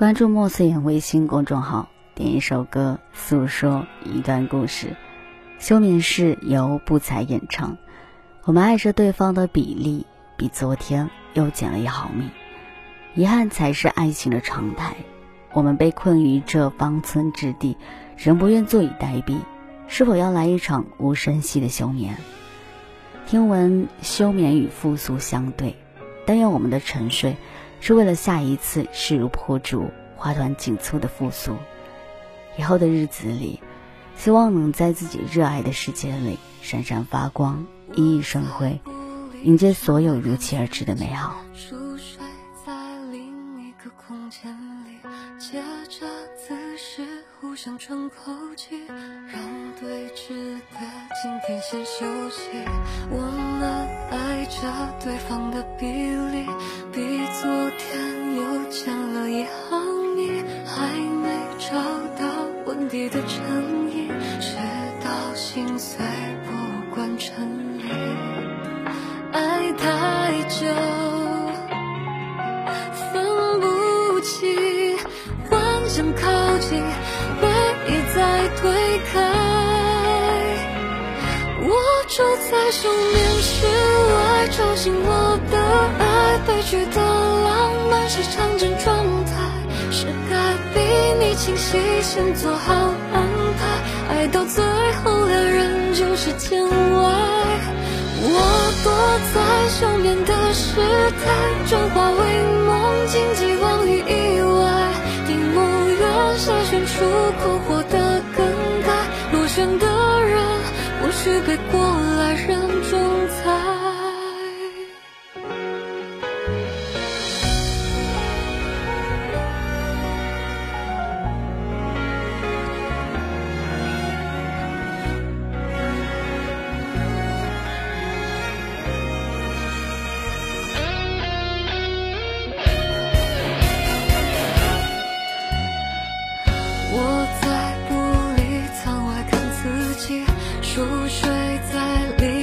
关注莫思言微信公众号，点一首歌，诉说一段故事。休眠室由不才演唱。我们爱着对方的比例，比昨天又减了一毫米。遗憾才是爱情的常态。我们被困于这方寸之地，仍不愿坐以待毙。是否要来一场无声息的休眠？听闻休眠与复苏相对，但愿我们的沉睡。是为了下一次势如破竹、花团锦簇的复苏。以后的日子里，希望能在自己热爱的世界里闪闪发光、熠熠生辉，迎接所有如期而至的美好。熟睡在另一个空间里，借着姿势互相喘口气，让对峙的今天先休息。我们爱着对方的比例。的心碎，不管真理。爱太久，分不清，幻想靠近，回忆在推开。我住在休眠室外，吵醒我的爱，悲剧的浪漫是场景状态。是该比你清晰，先做好安排。爱到最后，两人就是天外。我躲在休眠的时代，转化为梦境，寄望于意外。听梦远筛选出困惑睡在里。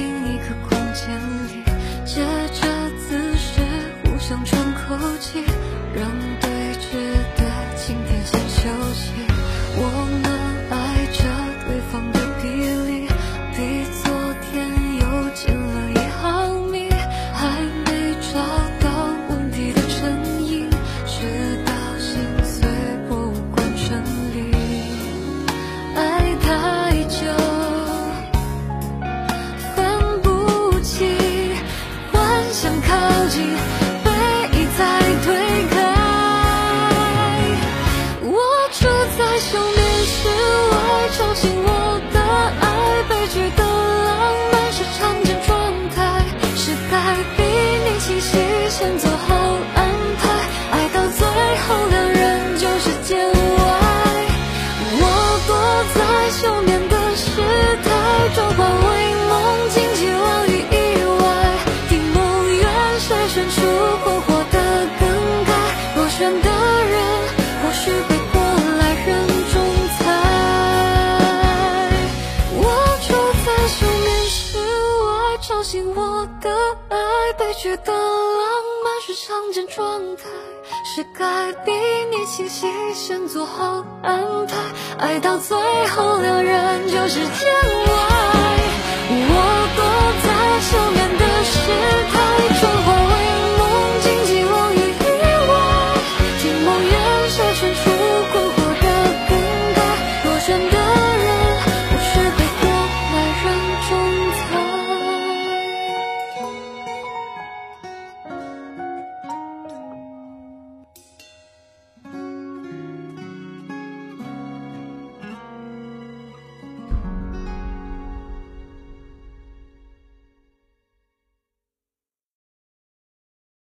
前做好安排，爱到最后两人就是见外。我躲在休眠的时代，装化为梦境，期望与意外。听梦愿筛选出困惑的更改，若选的人或许被过来人仲裁。我住在休眠室外，吵醒我的爱。觉得浪漫是常见状态，是该比你清晰，先做好安排。爱到最后，两人就是天外。我。